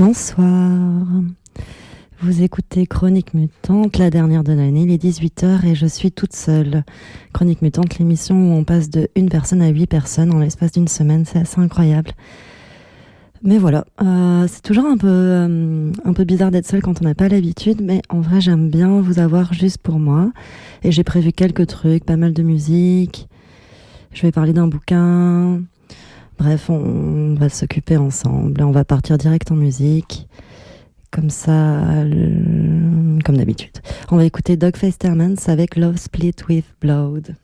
Bonsoir. Vous écoutez Chronique Mutante, la dernière de l'année, il est 18h et je suis toute seule. Chronique Mutante, l'émission où on passe de une personne à huit personnes en l'espace d'une semaine, c'est assez incroyable. Mais voilà, euh, c'est toujours un peu, euh, un peu bizarre d'être seule quand on n'a pas l'habitude, mais en vrai j'aime bien vous avoir juste pour moi. Et j'ai prévu quelques trucs, pas mal de musique. Je vais parler d'un bouquin. Bref, on va s'occuper ensemble. On va partir direct en musique. Comme ça, comme d'habitude. On va écouter Dogface Termans avec Love Split with Blood.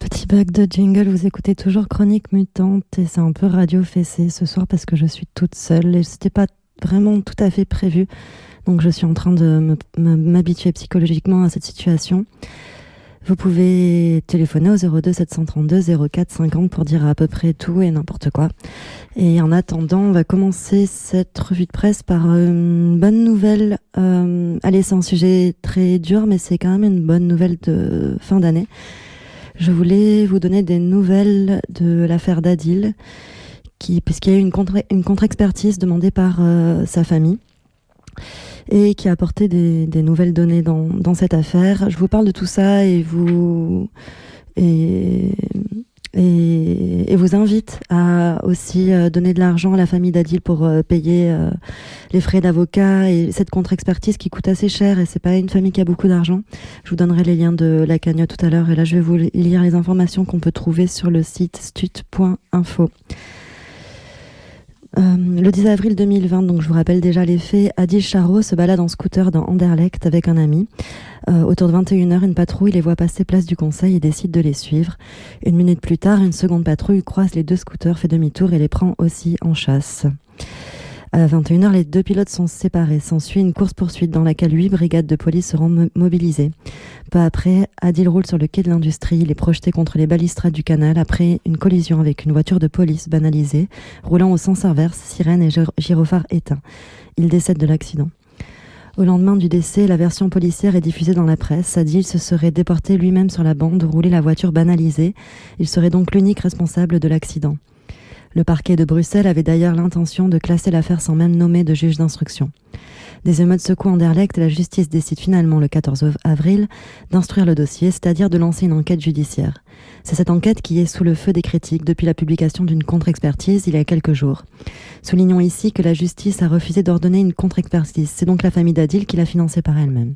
Petit bug de jingle, vous écoutez toujours Chronique Mutante et c'est un peu radio fessé ce soir parce que je suis toute seule et c'était pas vraiment tout à fait prévu. Donc je suis en train de m'habituer psychologiquement à cette situation. Vous pouvez téléphoner au 02 732 04 50 pour dire à peu près tout et n'importe quoi. Et en attendant, on va commencer cette revue de presse par une bonne nouvelle. Euh, allez, c'est un sujet très dur, mais c'est quand même une bonne nouvelle de fin d'année. Je voulais vous donner des nouvelles de l'affaire d'Adil, qui, puisqu'il y a eu une contre-expertise demandée par euh, sa famille. Et qui a apporté des, nouvelles données dans, cette affaire. Je vous parle de tout ça et vous et vous invite à aussi euh, donner de l'argent à la famille d'Adil pour euh, payer euh, les frais d'avocat et cette contre-expertise qui coûte assez cher et c'est pas une famille qui a beaucoup d'argent. Je vous donnerai les liens de la cagnotte tout à l'heure et là je vais vous lire les informations qu'on peut trouver sur le site stut.info. Euh, le 10 avril 2020, donc je vous rappelle déjà les faits, Adil Charo se balade en scooter dans Anderlecht avec un ami. Euh, autour de 21h, une patrouille les voit passer place du Conseil et décide de les suivre. Une minute plus tard, une seconde patrouille croise les deux scooters, fait demi-tour et les prend aussi en chasse. À 21h, les deux pilotes sont séparés. S'ensuit une course-poursuite dans laquelle huit brigades de police seront mo- mobilisées. Peu après, Adil roule sur le quai de l'industrie. Il est projeté contre les balustrades du canal après une collision avec une voiture de police banalisée, roulant au sens inverse, sirène et gyr- gyrophare éteints. Il décède de l'accident. Au lendemain du décès, la version policière est diffusée dans la presse. Adil se serait déporté lui-même sur la bande, roulé la voiture banalisée. Il serait donc l'unique responsable de l'accident. Le parquet de Bruxelles avait d'ailleurs l'intention de classer l'affaire sans même nommer de juge d'instruction. Des émeutes secouent Anderlecht la justice décide finalement le 14 avril d'instruire le dossier, c'est-à-dire de lancer une enquête judiciaire. C'est cette enquête qui est sous le feu des critiques depuis la publication d'une contre-expertise il y a quelques jours. Soulignons ici que la justice a refusé d'ordonner une contre-expertise. C'est donc la famille d'Adil qui l'a financée par elle-même.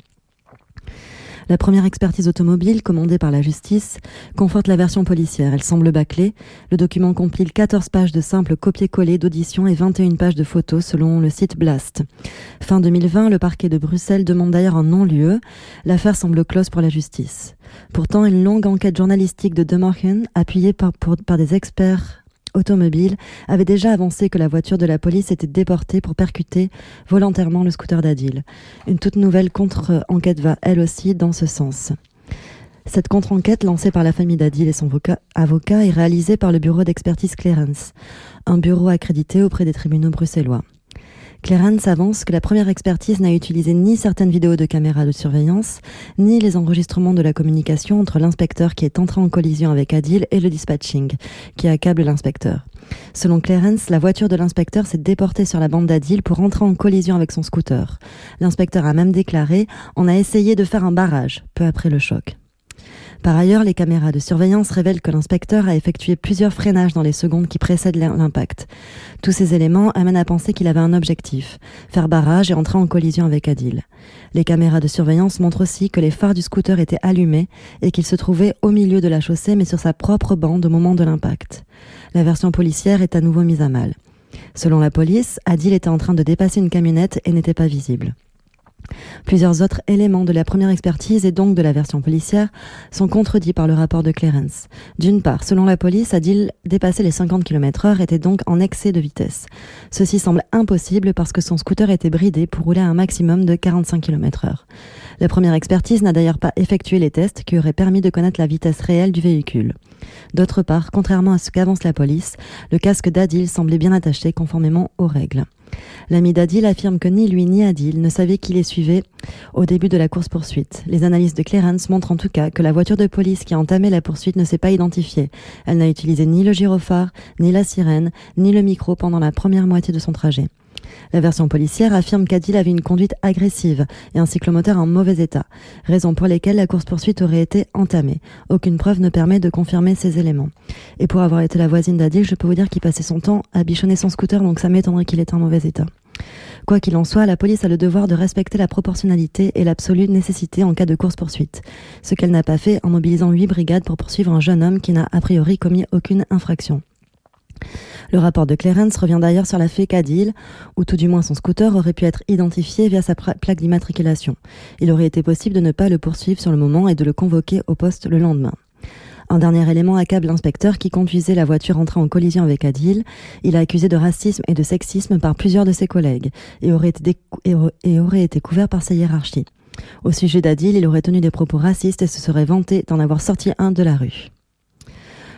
La première expertise automobile, commandée par la justice, conforte la version policière. Elle semble bâclée. Le document compile 14 pages de simples copier-coller d'audition et 21 pages de photos selon le site Blast. Fin 2020, le parquet de Bruxelles demande d'ailleurs un non-lieu. L'affaire semble close pour la justice. Pourtant, une longue enquête journalistique de De Morgen, appuyée par des experts automobiles, avait déjà avancé que la voiture de la police était déportée pour percuter volontairement le scooter d'Adil. Une toute nouvelle contre-enquête va elle aussi dans ce sens. Cette contre-enquête lancée par la famille d'Adil et son voca- avocat est réalisée par le bureau d'expertise Clarence, un bureau accrédité auprès des tribunaux bruxellois. Clarence avance que la première expertise n'a utilisé ni certaines vidéos de caméras de surveillance, ni les enregistrements de la communication entre l'inspecteur qui est entré en collision avec Adil et le dispatching, qui accable l'inspecteur. Selon Clarence, la voiture de l'inspecteur s'est déportée sur la bande d'Adil pour entrer en collision avec son scooter. L'inspecteur a même déclaré On a essayé de faire un barrage, peu après le choc. Par ailleurs, les caméras de surveillance révèlent que l'inspecteur a effectué plusieurs freinages dans les secondes qui précèdent l'impact. Tous ces éléments amènent à penser qu'il avait un objectif, faire barrage et entrer en collision avec Adil. Les caméras de surveillance montrent aussi que les phares du scooter étaient allumés et qu'il se trouvait au milieu de la chaussée mais sur sa propre bande au moment de l'impact. La version policière est à nouveau mise à mal. Selon la police, Adil était en train de dépasser une camionnette et n'était pas visible. Plusieurs autres éléments de la première expertise et donc de la version policière sont contredits par le rapport de Clarence. D'une part, selon la police, Adil dépassait les 50 km heure était donc en excès de vitesse. Ceci semble impossible parce que son scooter était bridé pour rouler à un maximum de 45 km heure. La première expertise n'a d'ailleurs pas effectué les tests qui auraient permis de connaître la vitesse réelle du véhicule. D'autre part, contrairement à ce qu'avance la police, le casque d'Adil semblait bien attaché conformément aux règles. L'ami d'Adil affirme que ni lui ni Adil ne savaient qui les suivait au début de la course-poursuite. Les analyses de Clarence montrent en tout cas que la voiture de police qui a entamé la poursuite ne s'est pas identifiée. Elle n'a utilisé ni le gyrophare, ni la sirène, ni le micro pendant la première moitié de son trajet. La version policière affirme qu'Adil avait une conduite agressive et un cyclomoteur en mauvais état, raison pour lesquelles la course-poursuite aurait été entamée. Aucune preuve ne permet de confirmer ces éléments. Et pour avoir été la voisine d'Adil, je peux vous dire qu'il passait son temps à bichonner son scooter, donc ça m'étonnerait qu'il était en mauvais état. Quoi qu'il en soit, la police a le devoir de respecter la proportionnalité et l'absolue nécessité en cas de course-poursuite, ce qu'elle n'a pas fait en mobilisant huit brigades pour poursuivre un jeune homme qui n'a a priori commis aucune infraction. Le rapport de Clarence revient d'ailleurs sur la fait qu'Adil, ou tout du moins son scooter, aurait pu être identifié via sa plaque d'immatriculation. Il aurait été possible de ne pas le poursuivre sur le moment et de le convoquer au poste le lendemain. Un dernier élément accable l'inspecteur qui conduisait la voiture entrée en collision avec Adil. Il a accusé de racisme et de sexisme par plusieurs de ses collègues et aurait été, et aurait été couvert par sa hiérarchie. Au sujet d'Adil, il aurait tenu des propos racistes et se serait vanté d'en avoir sorti un de la rue.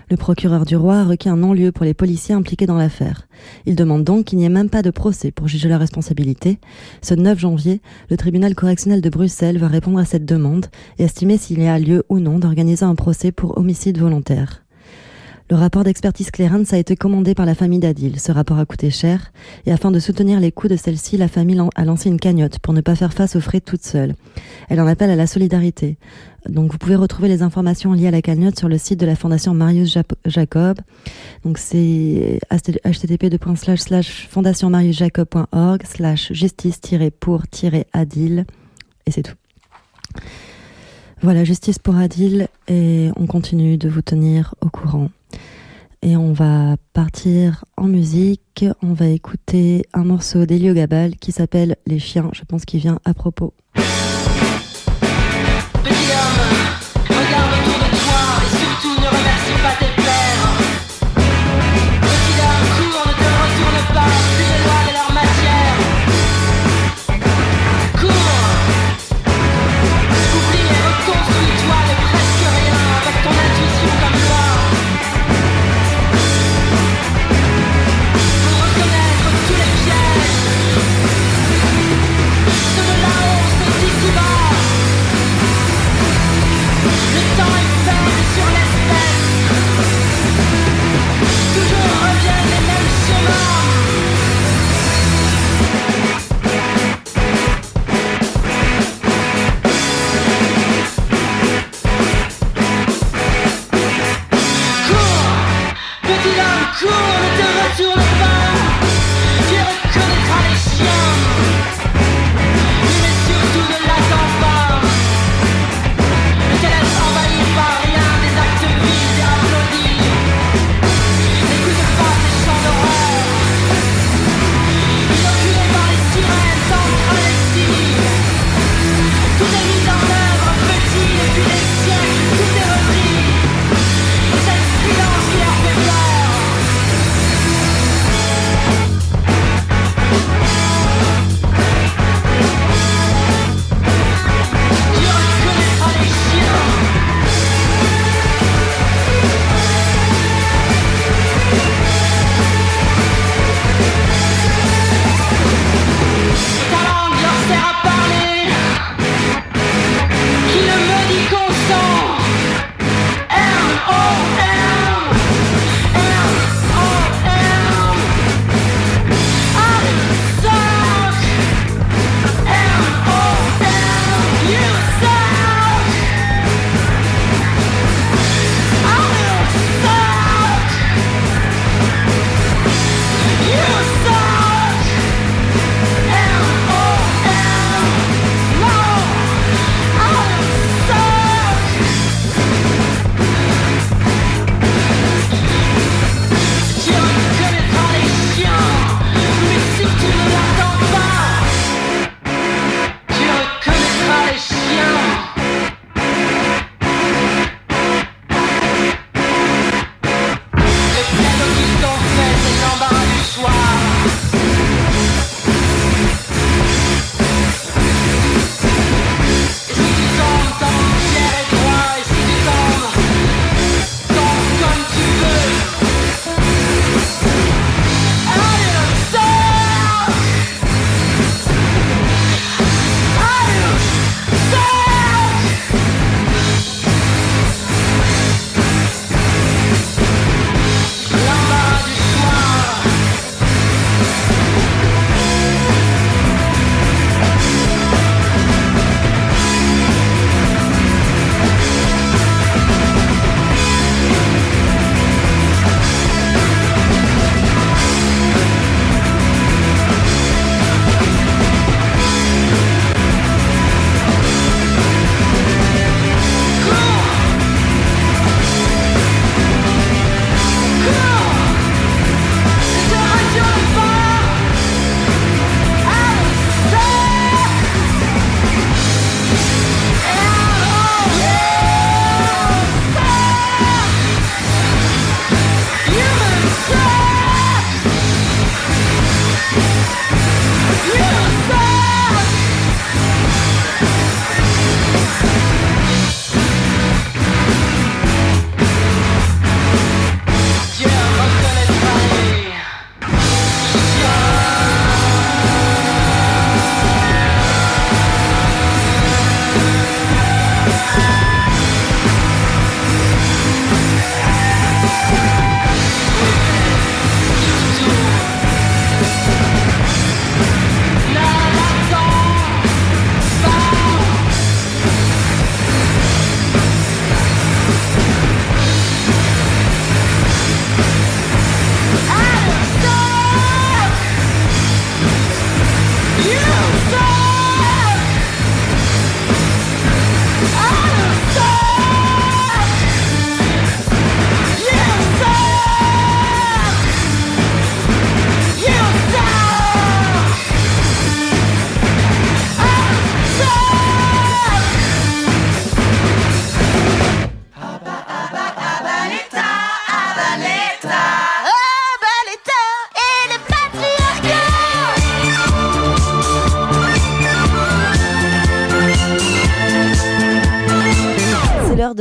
Le procureur du roi a requis un non-lieu pour les policiers impliqués dans l'affaire. Il demande donc qu'il n'y ait même pas de procès pour juger leur responsabilité. Ce 9 janvier, le tribunal correctionnel de Bruxelles va répondre à cette demande et estimer s'il y a lieu ou non d'organiser un procès pour homicide volontaire. Le rapport d'expertise Clarence a été commandé par la famille d'Adil. Ce rapport a coûté cher et afin de soutenir les coûts de celle-ci, la famille a lancé une cagnotte pour ne pas faire face aux frais toute seule. Elle en appelle à la solidarité. Donc vous pouvez retrouver les informations liées à la cagnotte sur le site de la Fondation Marius Jacob. Donc c'est http fondationmariusjacob.org slash justice-pour-adil et c'est tout. Voilà, justice pour Adil et on continue de vous tenir au courant. Et on va partir en musique, on va écouter un morceau d'Elio Gabal qui s'appelle Les chiens, je pense qu'il vient à propos. 可的战歌星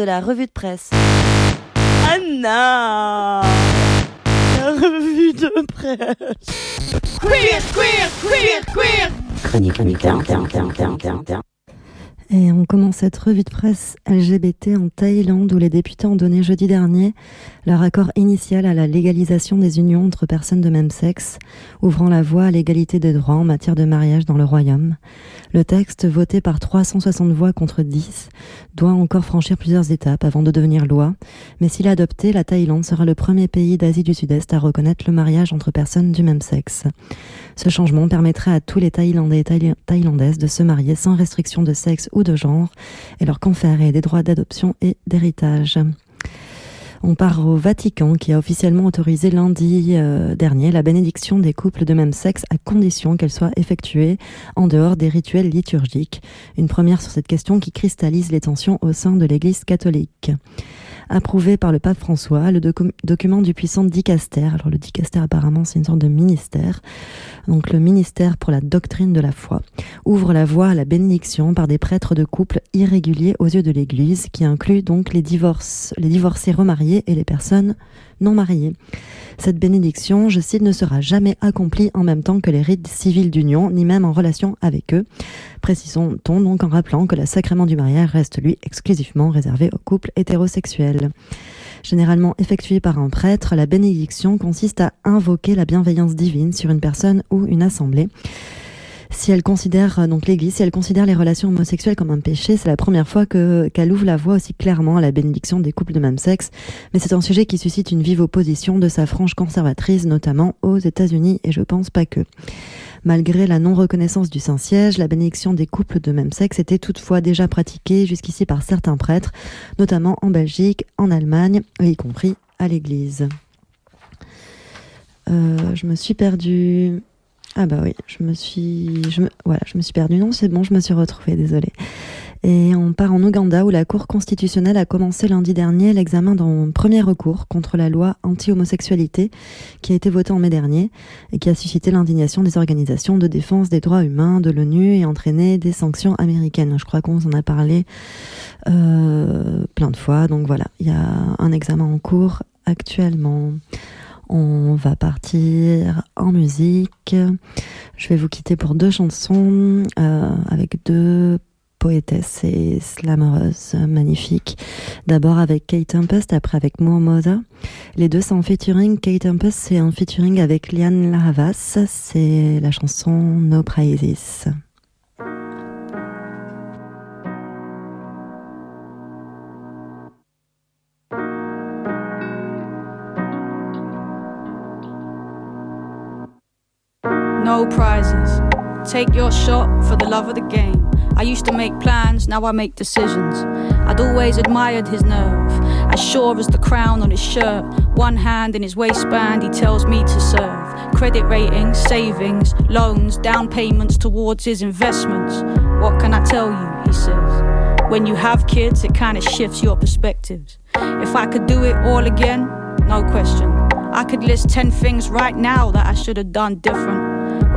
la revue de presse. Non La revue de presse Queer, queer, queer, queer. Chronique. Et on commence cette revue de presse LGBT en Thaïlande où les députés ont donné jeudi dernier leur accord initial à la légalisation des unions entre personnes de même sexe, ouvrant la voie à l'égalité des droits en matière de mariage dans le royaume. Le texte, voté par 360 voix contre 10, doit encore franchir plusieurs étapes avant de devenir loi, mais s'il est adopté, la Thaïlande sera le premier pays d'Asie du Sud-Est à reconnaître le mariage entre personnes du même sexe. Ce changement permettrait à tous les Thaïlandais et Thaï- Thaïlandaises de se marier sans restriction de sexe ou de genre et leur conférer des droits d'adoption et d'héritage. On part au Vatican qui a officiellement autorisé lundi euh, dernier la bénédiction des couples de même sexe à condition qu'elle soit effectuée en dehors des rituels liturgiques. Une première sur cette question qui cristallise les tensions au sein de l'Église catholique. Approuvé par le pape François, le docu- document du puissant dicaster, alors le dicaster apparemment c'est une sorte de ministère, donc le ministère pour la doctrine de la foi, ouvre la voie à la bénédiction par des prêtres de couples irréguliers aux yeux de l'Église, qui inclut donc les divorcés remariés et les personnes non mariées. Cette bénédiction, je cite, ne sera jamais accomplie en même temps que les rites civils d'union, ni même en relation avec eux. Précisons-on donc en rappelant que le sacrement du mariage reste, lui, exclusivement réservé aux couples hétérosexuels. Généralement effectuée par un prêtre, la bénédiction consiste à invoquer la bienveillance divine sur une personne ou une assemblée. Si elle considère euh, donc l'Église, si elle considère les relations homosexuelles comme un péché, c'est la première fois que qu'elle ouvre la voie aussi clairement à la bénédiction des couples de même sexe. Mais c'est un sujet qui suscite une vive opposition de sa frange conservatrice, notamment aux États-Unis, et je pense pas que. Malgré la non-reconnaissance du Saint-Siège, la bénédiction des couples de même sexe était toutefois déjà pratiquée jusqu'ici par certains prêtres, notamment en Belgique, en Allemagne, y compris à l'Église. Euh, je me suis perdue. Ah bah oui, je me suis, je me, voilà, je me suis perdue. Non, c'est bon, je me suis retrouvée, désolée. Et on part en Ouganda où la Cour constitutionnelle a commencé lundi dernier l'examen d'un premier recours contre la loi anti-homosexualité qui a été votée en mai dernier et qui a suscité l'indignation des organisations de défense des droits humains de l'ONU et entraîné des sanctions américaines. Je crois qu'on en a parlé euh, plein de fois. Donc voilà, il y a un examen en cours actuellement. On va partir en musique. Je vais vous quitter pour deux chansons euh, avec deux poétesses et slammereuses magnifiques. D'abord avec Kate Tempest, après avec Momoza. Les deux sont en featuring. Kate Tempest, c'est un featuring avec Liane Lahavas. C'est la chanson No Prizes. Take your shot for the love of the game. I used to make plans, now I make decisions. I'd always admired his nerve, as sure as the crown on his shirt. One hand in his waistband, he tells me to serve. Credit ratings, savings, loans, down payments towards his investments. What can I tell you? He says. When you have kids, it kind of shifts your perspectives. If I could do it all again, no question. I could list 10 things right now that I should have done different.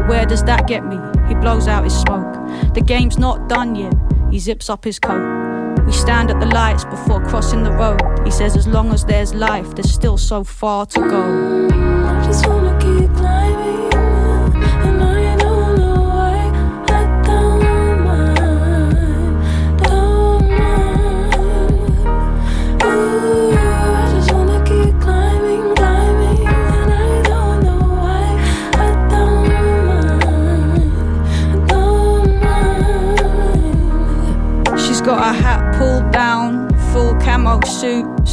Where does that get me? He blows out his smoke. The game's not done yet. He zips up his coat. We stand at the lights before crossing the road. He says, as long as there's life, there's still so far to go.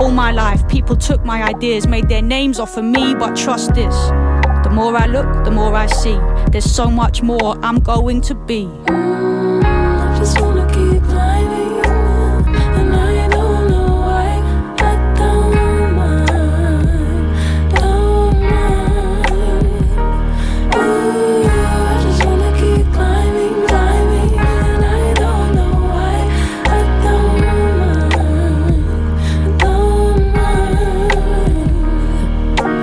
All my life, people took my ideas, made their names off of me, but trust this. The more I look, the more I see. There's so much more I'm going to be.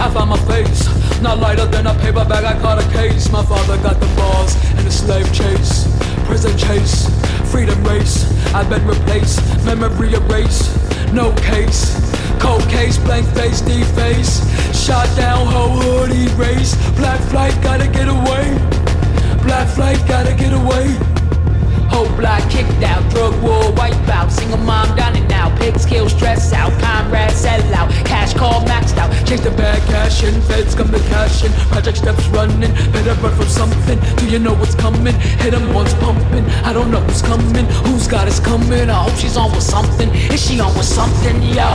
I found my face, not lighter than a paper bag. I caught a case. My father got the balls in a slave chase, prison chase, freedom race. I've been replaced, memory erased, no case. Cold case, blank face, deface. Shot down, whole hood erased. Black flight, gotta get away. Black flight, gotta get away. Whole block kicked out, drug war wipe out. Single mom down and now, pigs kill, stress out, comrades sell out, cash call maxed out. Chase the bag, cash in, feds come to cash in. Project steps running, better run from something. Do you know what's coming? Hit 'em once pumping. I don't know who's coming, who's got us coming. I hope she's on with something. Is she on with something? Yo.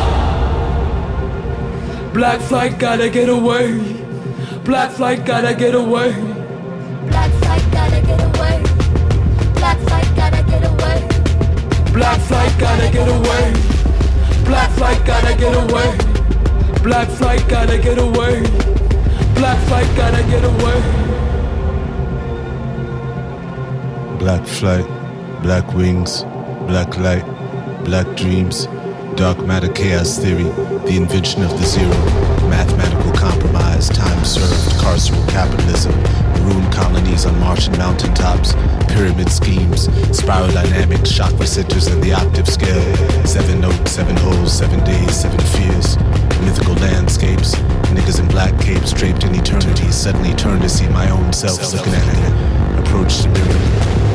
Black flight gotta get away. Black flight gotta get away. Black flight gotta get away. Black flight gotta get away. Black flight gotta get away. Black flight gotta get away. Black flight, black wings, black light, black dreams, dark matter chaos theory, the invention of the zero, mathematical compromise, time served, carceral capitalism, colonies on Martian mountaintops, pyramid schemes, spiral dynamics, chakra centers and the octave scale, seven notes, seven holes, seven days, seven fears, mythical landscapes, niggas in black capes draped in eternity, suddenly turned to see my own self looking at me, approach the mirror,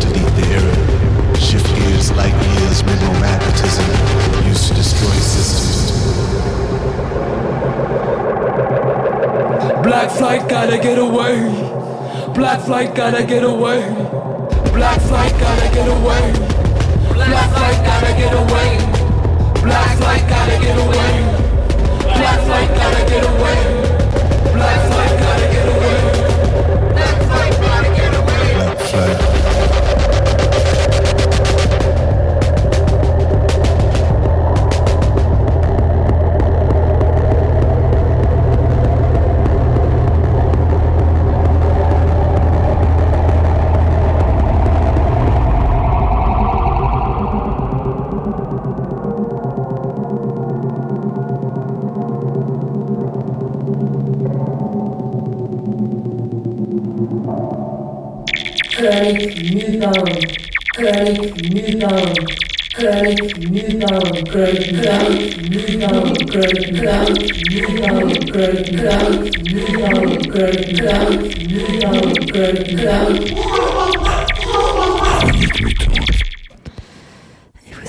delete the error, shift gears, light years, mineral magnetism, used to destroy systems. Black flight gotta get away. Black flight gotta get away. Black flight gotta get away. Black flight gotta get away. Black flight gotta get away. Black flight gotta get away. Yeah.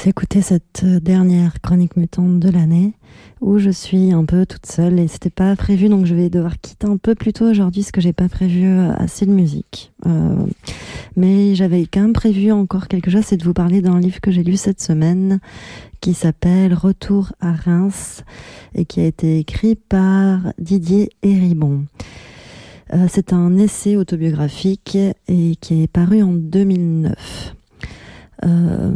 Écoutez cette euh, dernière chronique mutante de l'année où je suis un peu toute seule et c'était pas prévu donc je vais devoir quitter un peu plus tôt aujourd'hui parce que j'ai pas prévu euh, assez de musique. Euh, mais j'avais quand même prévu encore quelque chose, c'est de vous parler d'un livre que j'ai lu cette semaine qui s'appelle Retour à Reims et qui a été écrit par Didier Héribon. C'est un essai autobiographique et qui est paru en 2009. Euh,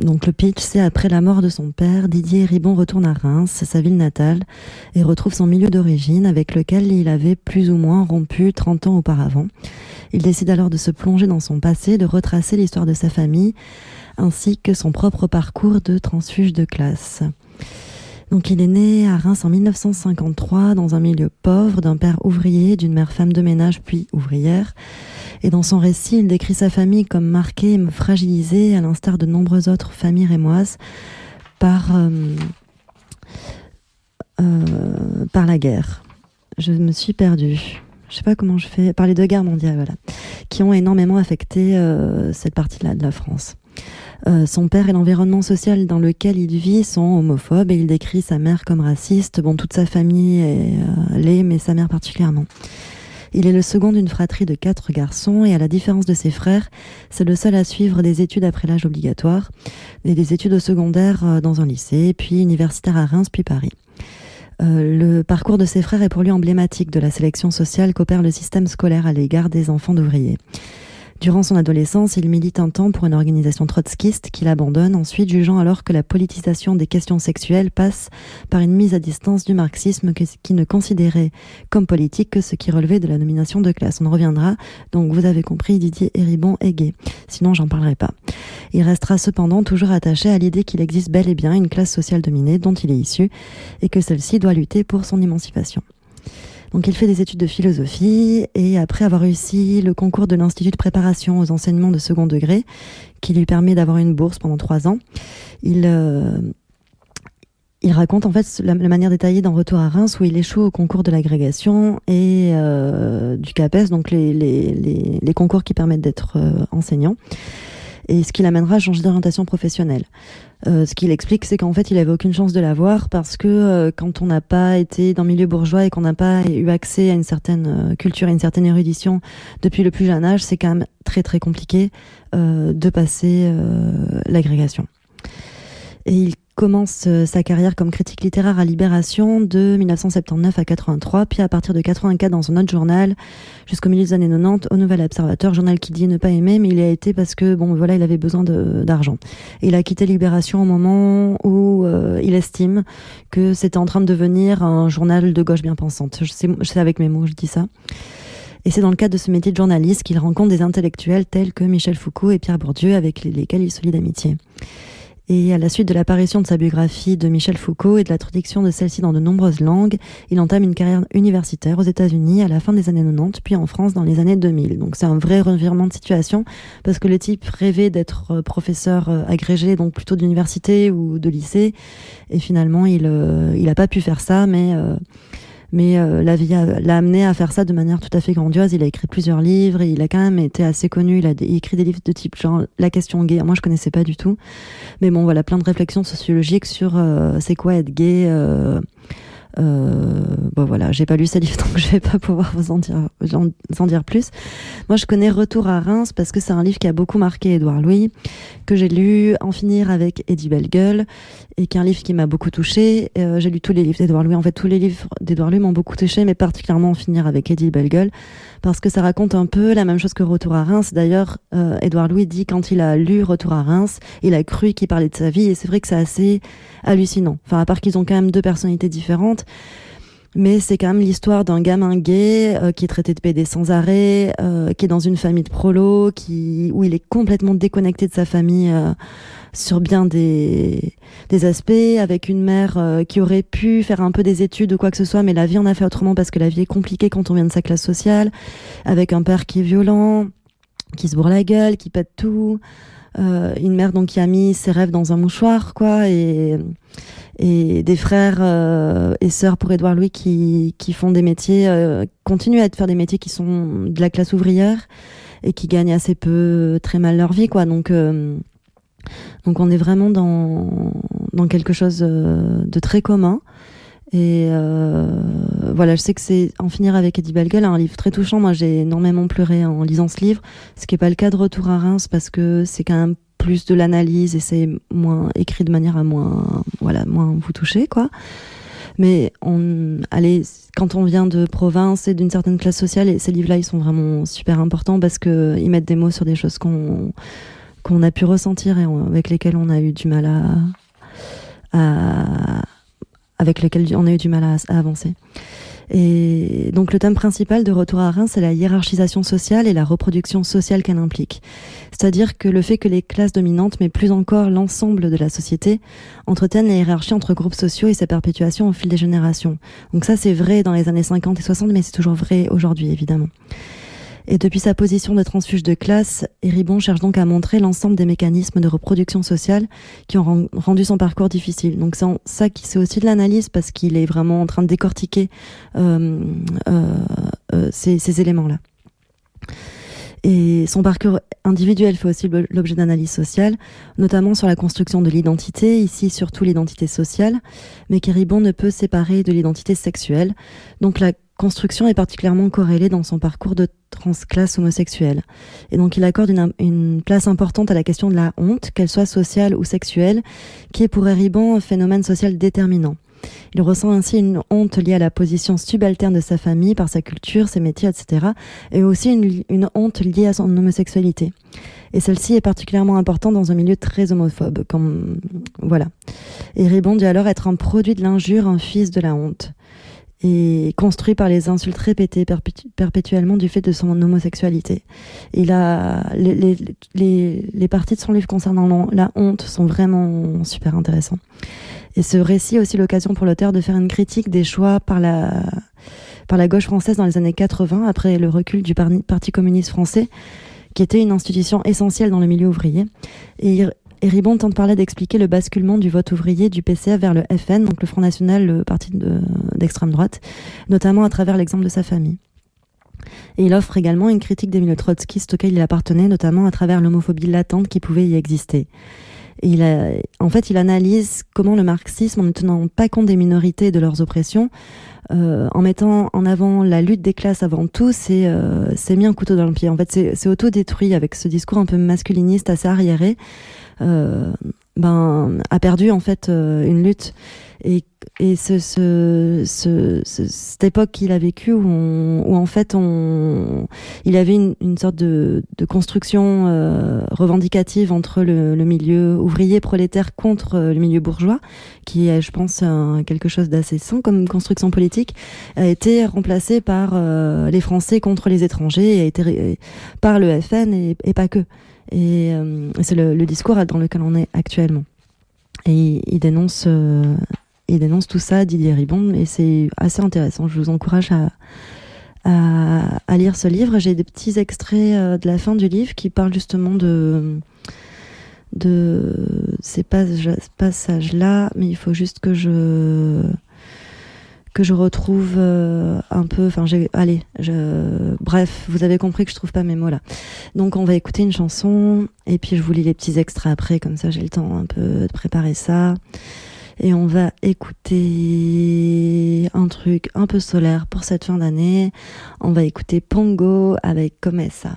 donc le pitch, c'est après la mort de son père, Didier Ribon retourne à Reims, sa ville natale, et retrouve son milieu d'origine avec lequel il avait plus ou moins rompu 30 ans auparavant. Il décide alors de se plonger dans son passé, de retracer l'histoire de sa famille, ainsi que son propre parcours de transfuge de classe. Donc il est né à Reims en 1953 dans un milieu pauvre d'un père ouvrier, d'une mère femme de ménage puis ouvrière. Et dans son récit, il décrit sa famille comme marquée fragilisée, à l'instar de nombreuses autres familles rémoises, par, euh, euh, par la guerre. Je me suis perdue. Je sais pas comment je fais. Par les deux guerres mondiales, voilà, qui ont énormément affecté euh, cette partie-là de la France. Son père et l'environnement social dans lequel il vit sont homophobes et il décrit sa mère comme raciste. Bon, toute sa famille est, l'est, mais sa mère particulièrement. Il est le second d'une fratrie de quatre garçons et à la différence de ses frères, c'est le seul à suivre des études après l'âge obligatoire, et des études au secondaire euh, dans un lycée, puis universitaire à Reims, puis Paris. Euh, le parcours de ses frères est pour lui emblématique de la sélection sociale qu'opère le système scolaire à l'égard des enfants d'ouvriers. Durant son adolescence, il milite un temps pour une organisation trotskiste qu'il abandonne ensuite, jugeant alors que la politisation des questions sexuelles passe par une mise à distance du marxisme qui ne considérait comme politique que ce qui relevait de la nomination de classe. On en reviendra. Donc vous avez compris, Didier Héribon est gay. Sinon, j'en parlerai pas. Il restera cependant toujours attaché à l'idée qu'il existe bel et bien une classe sociale dominée dont il est issu et que celle-ci doit lutter pour son émancipation. Donc il fait des études de philosophie et après avoir réussi le concours de l'Institut de préparation aux enseignements de second degré, qui lui permet d'avoir une bourse pendant trois ans, il, euh, il raconte en fait la, manière détaillée dans Retour à Reims où il échoue au concours de l'agrégation et euh, du CAPES, donc les, les, les, les concours qui permettent d'être euh, enseignant et ce qui l'amènera à changer d'orientation professionnelle. Euh, ce qu'il explique, c'est qu'en fait, il avait aucune chance de l'avoir parce que euh, quand on n'a pas été dans le milieu bourgeois et qu'on n'a pas eu accès à une certaine euh, culture, à une certaine érudition depuis le plus jeune âge, c'est quand même très très compliqué euh, de passer l'agrégation. Et il commence euh, sa carrière comme critique littéraire à Libération de 1979 à 83, puis à partir de 84 dans un autre journal, jusqu'au milieu des années 90 au Nouvel Observateur, journal qu'il dit ne pas aimer, mais il a été parce que bon voilà, il avait besoin d'argent. Il a quitté Libération au moment où euh, il estime que c'était en train de devenir un journal de gauche bien pensante. Je avec mes mots, je dis ça. Et c'est dans le cadre de ce métier de journaliste qu'il rencontre des intellectuels tels que Michel Foucault et Pierre Bourdieu, avec les- lesquels il se lie d'amitié. Et à la suite de l'apparition de sa biographie de Michel Foucault et de la traduction de celle-ci dans de nombreuses langues, il entame une carrière universitaire aux États-Unis à la fin des années 90, puis en France dans les années 2000. Donc c'est un vrai revirement de situation parce que le type rêvait d'être euh, professeur euh, agrégé, donc plutôt d'université ou de lycée, et finalement il euh, il a pas pu faire ça, mais euh, mais euh, la vie l'a amené à faire ça de manière tout à fait grandiose. Il a écrit plusieurs livres et il a quand même été assez connu. Il a écrit des livres de type genre La question gay. Moi, je connaissais pas du tout. Mais bon, voilà, plein de réflexions sociologiques sur euh, c'est quoi être gay. Euh, bon voilà, j'ai pas lu ces livres donc je vais pas pouvoir vous en dire, en, en dire plus. Moi, je connais Retour à Reims parce que c'est un livre qui a beaucoup marqué Édouard Louis, que j'ai lu En finir avec Eddie Bellegueule et qui est un livre qui m'a beaucoup touché. Euh, j'ai lu tous les livres d'Édouard Louis. En fait, tous les livres d'Édouard Louis m'ont beaucoup touché, mais particulièrement En finir avec Eddie Bellegueule parce que ça raconte un peu la même chose que Retour à Reims. D'ailleurs, euh, Édouard Louis dit quand il a lu Retour à Reims, il a cru qu'il parlait de sa vie et c'est vrai que c'est assez hallucinant. Enfin, à part qu'ils ont quand même deux personnalités différentes. Mais c'est quand même l'histoire d'un gamin gay euh, qui est traité de PD sans arrêt, euh, qui est dans une famille de prolos, où il est complètement déconnecté de sa famille euh, sur bien des aspects, avec une mère qui aurait pu faire un peu des études ou quoi que ce soit, mais la vie en a fait autrement parce que la vie est compliquée quand on vient de sa classe sociale, avec un père qui est violent, qui se bourre la gueule, qui pète tout, une mère donc qui a mis ses rêves dans un mouchoir, quoi, et et des frères euh, et sœurs pour Édouard Louis qui, qui font des métiers, euh, continuent à faire des métiers qui sont de la classe ouvrière et qui gagnent assez peu, très mal leur vie, quoi. Donc, euh, Donc on est vraiment dans, dans quelque chose euh, de très commun. Et euh, voilà, je sais que c'est En finir avec Eddie Bellegueule, un livre très touchant. Moi, j'ai énormément pleuré en lisant ce livre, ce qui n'est pas le cas de Retour à Reims parce que c'est quand même plus de l'analyse et c'est moins écrit de manière à moins, voilà, moins vous toucher, quoi. Mais on, allez, quand on vient de province et d'une certaine classe sociale, et ces livres-là, ils sont vraiment super importants parce que ils mettent des mots sur des choses qu'on qu'on a pu ressentir et avec lesquelles on a eu du mal à, avec on a eu du mal à avancer. Et donc le thème principal de Retour à Reims, c'est la hiérarchisation sociale et la reproduction sociale qu'elle implique. C'est-à-dire que le fait que les classes dominantes, mais plus encore l'ensemble de la société, entretiennent les hiérarchies entre groupes sociaux et sa perpétuation au fil des générations. Donc ça, c'est vrai dans les années 50 et 60, mais c'est toujours vrai aujourd'hui, évidemment. Et depuis sa position de transfuge de classe, Héribon cherche donc à montrer l'ensemble des mécanismes de reproduction sociale qui ont ren- rendu son parcours difficile. Donc c'est ça qui c'est aussi de l'analyse parce qu'il est vraiment en train de décortiquer euh, euh, euh, ces, ces éléments-là. Et son parcours individuel fait aussi l'objet d'analyse sociale, notamment sur la construction de l'identité, ici surtout l'identité sociale, mais qu'Héribon ne peut séparer de l'identité sexuelle. Donc la construction est particulièrement corrélée dans son parcours de transclasse homosexuelle. Et donc il accorde une, place importante à la question de la honte, qu'elle soit sociale ou sexuelle, qui est pour Hériban un phénomène social déterminant. Il ressent ainsi une honte liée à la position subalterne de sa famille par sa culture, ses métiers, etc. Et aussi une, honte liée à son homosexualité. Et celle-ci est particulièrement importante dans un milieu très homophobe. Comme, voilà. Et Ribon dit alors être un produit de l'injure, un fils de la honte et construit par les insultes répétées perpétu- perpétuellement du fait de son homosexualité. Il a les, parties de son livre concernant la honte sont vraiment super intéressants. Et ce récit est aussi l'occasion pour l'auteur de faire une critique des choix par la par la gauche française dans les années 80 après le recul du Parti, communiste français qui était une institution essentielle dans le milieu ouvrier. Et il- et Ribon tente par là d'expliquer le basculement du vote ouvrier du PCF vers le FN, donc le Front National, le parti de- d'extrême droite, notamment à travers l'exemple de sa famille. Et il offre également une critique des milieux trotskistes auxquels il appartenait, notamment à travers l'homophobie latente qui pouvait y exister. Il a, en fait, il analyse comment le marxisme, en ne tenant pas compte des minorités et de leurs oppressions, euh, en mettant en avant la lutte des classes avant tout, c'est euh, mis un couteau dans le pied. En fait, c'est c'est auto-détruit avec ce discours un peu masculiniste, assez arriéré. Euh, ben, a perdu en fait euh, une lutte. Et, et ce, ce, ce, ce- cette époque qu'il a vécue où, où en fait on, il avait une, une sorte de, de construction euh, revendicative entre le, le milieu ouvrier prolétaire contre euh, le milieu bourgeois, qui est, je pense, un- quelque chose d'assez sain comme construction politique, a été remplacé par euh, les Français contre les étrangers a été par le FN et, et pas que. Et euh, c'est le, le discours dans lequel on est actuellement. Et il, il dénonce, euh, il dénonce tout ça, Didier Ribon, et c'est assez intéressant. Je vous encourage à, à, lire ce livre. J'ai des petits extraits euh, de la fin du livre qui parlent justement de de ces passages- passages-là, mais il faut juste que je que je retrouve euh, un peu. Enfin. Allez, je. Bref, vous avez compris que je trouve pas mes mots là. Donc, on va écouter une chanson et puis je vous lis les petits extraits après, comme ça j'ai le temps un peu de préparer ça. Et on va écouter un truc un peu solaire pour cette fin d'année. On va écouter Pongo avec Comessa.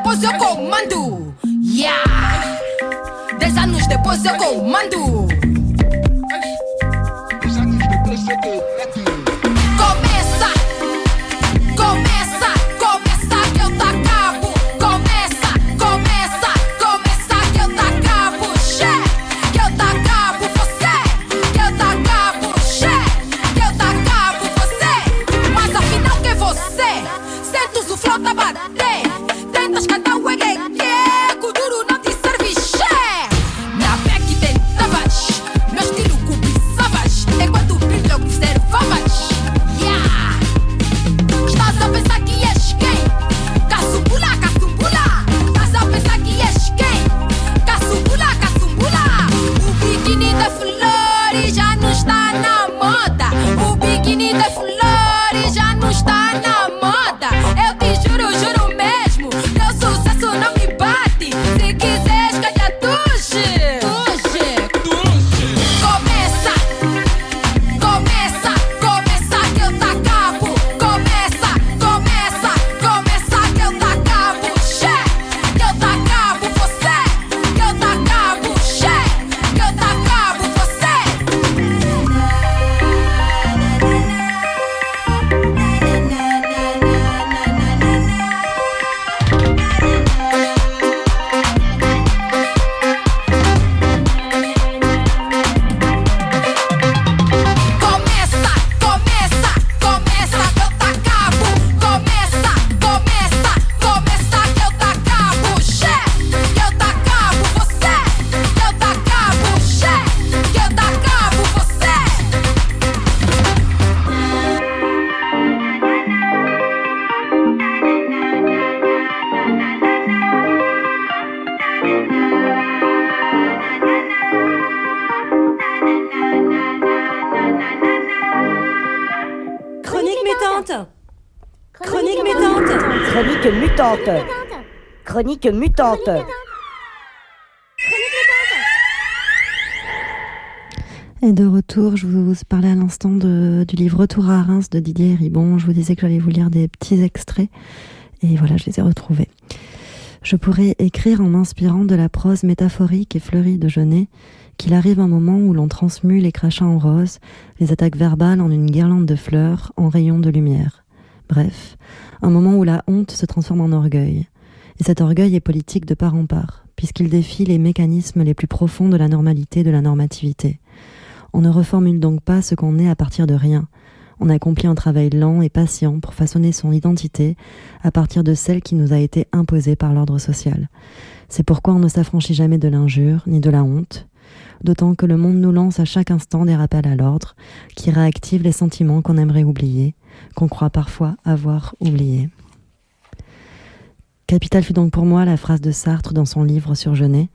Depois eu comando. Yeah! Dez anos depois eu comando. Chronique mutante. Et de retour, je vous parlais à l'instant de- du livre Retour à Reims de Didier Ribon. Je vous disais que j'allais vous lire des petits extraits. Et voilà, je les ai retrouvés. Je pourrais écrire en m'inspirant de la prose métaphorique et fleurie de Genet qu'il arrive un moment où l'on transmue les crachats en rose, les attaques verbales en une guirlande de fleurs, en rayons de lumière. Bref, un moment où la honte se transforme en orgueil. Et cet orgueil est politique de part en part, puisqu'il défie les mécanismes les plus profonds de la normalité, de la normativité. On ne reformule donc pas ce qu'on est à partir de rien. On accomplit un travail lent et patient pour façonner son identité à partir de celle qui nous a été imposée par l'ordre social. C'est pourquoi on ne s'affranchit jamais de l'injure ni de la honte, d'autant que le monde nous lance à chaque instant des rappels à l'ordre qui réactivent les sentiments qu'on aimerait oublier, qu'on croit parfois avoir oubliés. Capitale fut donc pour moi la phrase de Sartre dans son livre sur Genet.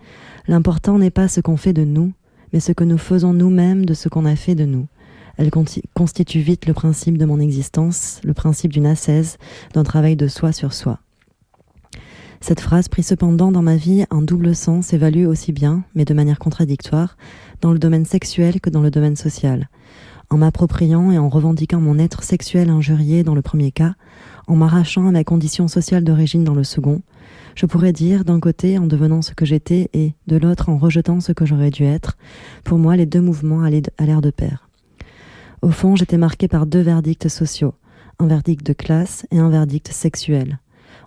L'important n'est pas ce qu'on fait de nous, mais ce que nous faisons nous-mêmes de ce qu'on a fait de nous. Elle constitue vite le principe de mon existence, le principe d'une ascèse, d'un travail de soi sur soi. Cette phrase prit cependant dans ma vie un double sens évalué aussi bien, mais de manière contradictoire, dans le domaine sexuel que dans le domaine social. En m'appropriant et en revendiquant mon être sexuel injurié dans le premier cas, en m'arrachant à ma condition sociale d'origine dans le second, je pourrais dire d'un côté en devenant ce que j'étais et de l'autre en rejetant ce que j'aurais dû être, pour moi les deux mouvements allaient de- allèrent de pair. Au fond, j'étais marqué par deux verdicts sociaux, un verdict de classe et un verdict sexuel.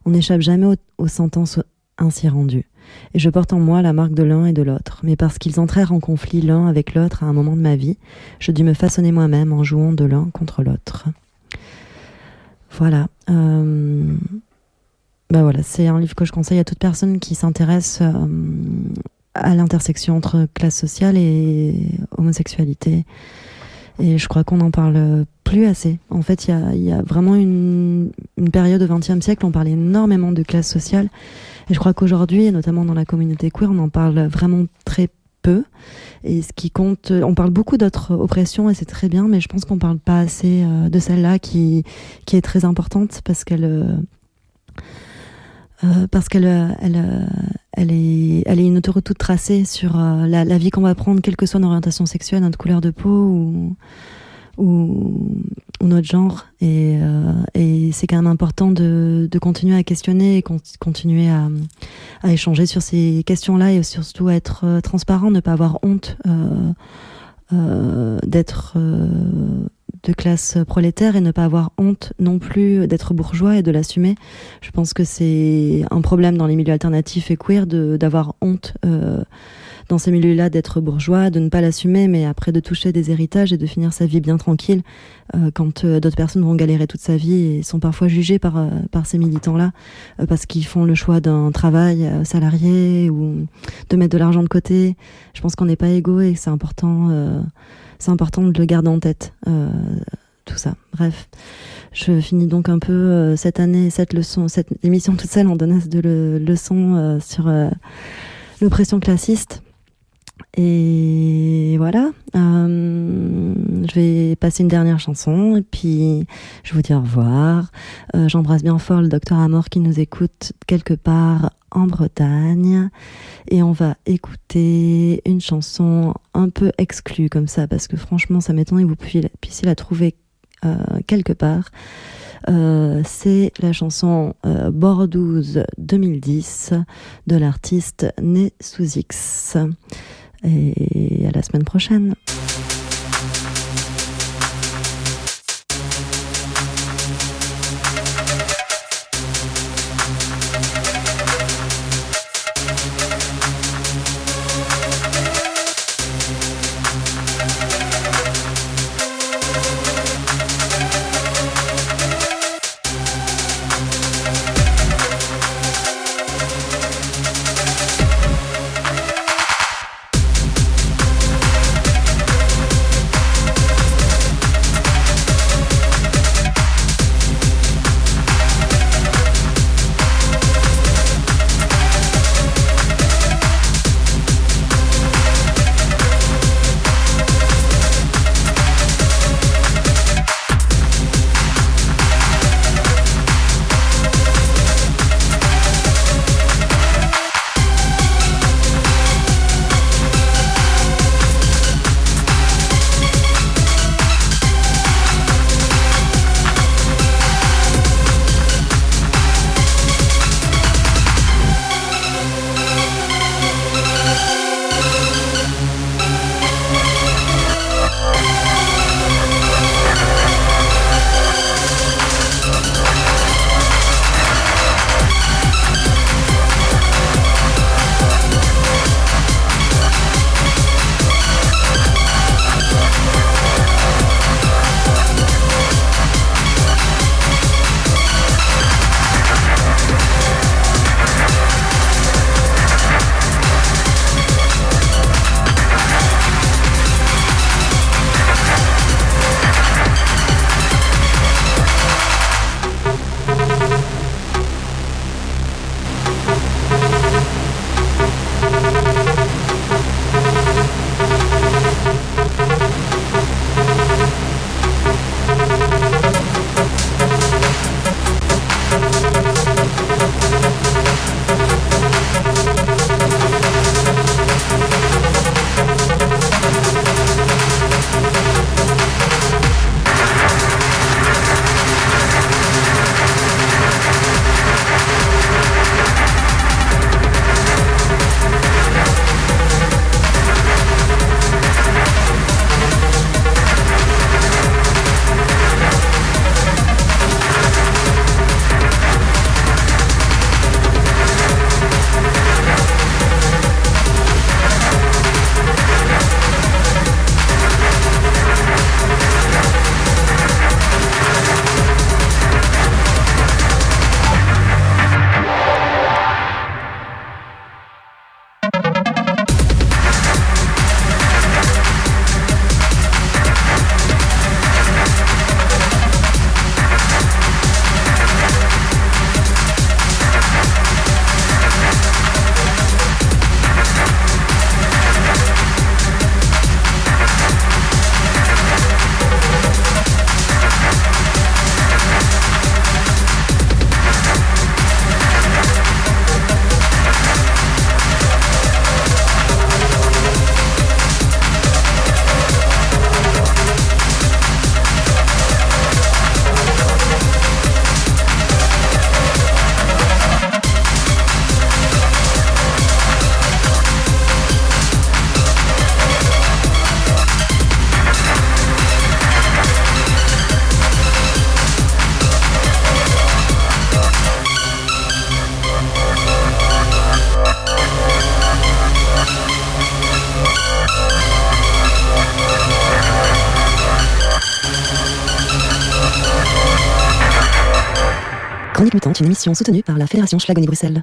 On n'échappe jamais aux sentences ainsi rendues. Et je porte en moi la marque de l'un et de l'autre. Mais parce qu'ils entrèrent en conflit l'un avec l'autre à un moment de ma vie, je dus me façonner moi-même en jouant de l'un contre l'autre. Voilà. Euh, bah voilà, c'est un livre que je conseille à toute personne qui s'intéresse euh, à l'intersection entre classe sociale et homosexualité. Et je crois qu'on n'en parle plus assez. En fait, il y a, vraiment une, période au XXe siècle, on parlait énormément de classe sociale. Et je crois qu'aujourd'hui, et notamment dans la communauté queer, on en parle vraiment très peu. Et ce qui compte, on parle beaucoup d'autres oppressions et c'est très bien, mais je pense qu'on parle pas assez euh, de celle-là qui, qui est très importante parce qu'elle, euh, parce qu'elle, euh, elle, euh, elle est, elle est une autoroute tracée sur la, la vie qu'on va prendre, quelle que soit notre orientation sexuelle, notre couleur de peau ou, ou, ou notre genre. Et, euh, et c'est quand même important de, de continuer à questionner et con- continuer à, à échanger sur ces questions-là et surtout à être transparent, ne pas avoir honte euh, d'être de classe prolétaire et ne pas avoir honte non plus d'être bourgeois et de l'assumer. Je pense que c'est un problème dans les milieux alternatifs et queer d'avoir honte euh, dans ces milieux-là d'être bourgeois, de ne pas l'assumer, mais après de toucher des héritages et de finir sa vie bien tranquille euh, quand euh, d'autres personnes vont galérer toute sa vie et sont parfois jugées par, par ces militants-là parce qu'ils font le choix d'un travail salarié ou de mettre de l'argent de côté. Je pense qu'on n'est pas égaux et c'est important, c'est important de le garder en tête. euh, tout ça. Bref, je finis donc un peu euh, cette année, cette leçon, cette émission toute seule en donnant de le- leçons euh, sur euh, l'oppression classiste. Et voilà, je vais passer une dernière chanson et puis je vous dis au revoir. J'embrasse bien fort le docteur Amor qui nous écoute quelque part en Bretagne et on va écouter une chanson un peu exclue comme ça parce que franchement ça m'étonne que vous puissiez la, trouver euh, quelque part. Euh, c'est la chanson euh, Bordouze 2010 de l'artiste Né sous X. Et à la semaine prochaine. Une émission soutenue par la Fédération Schlagonie Bruxelles.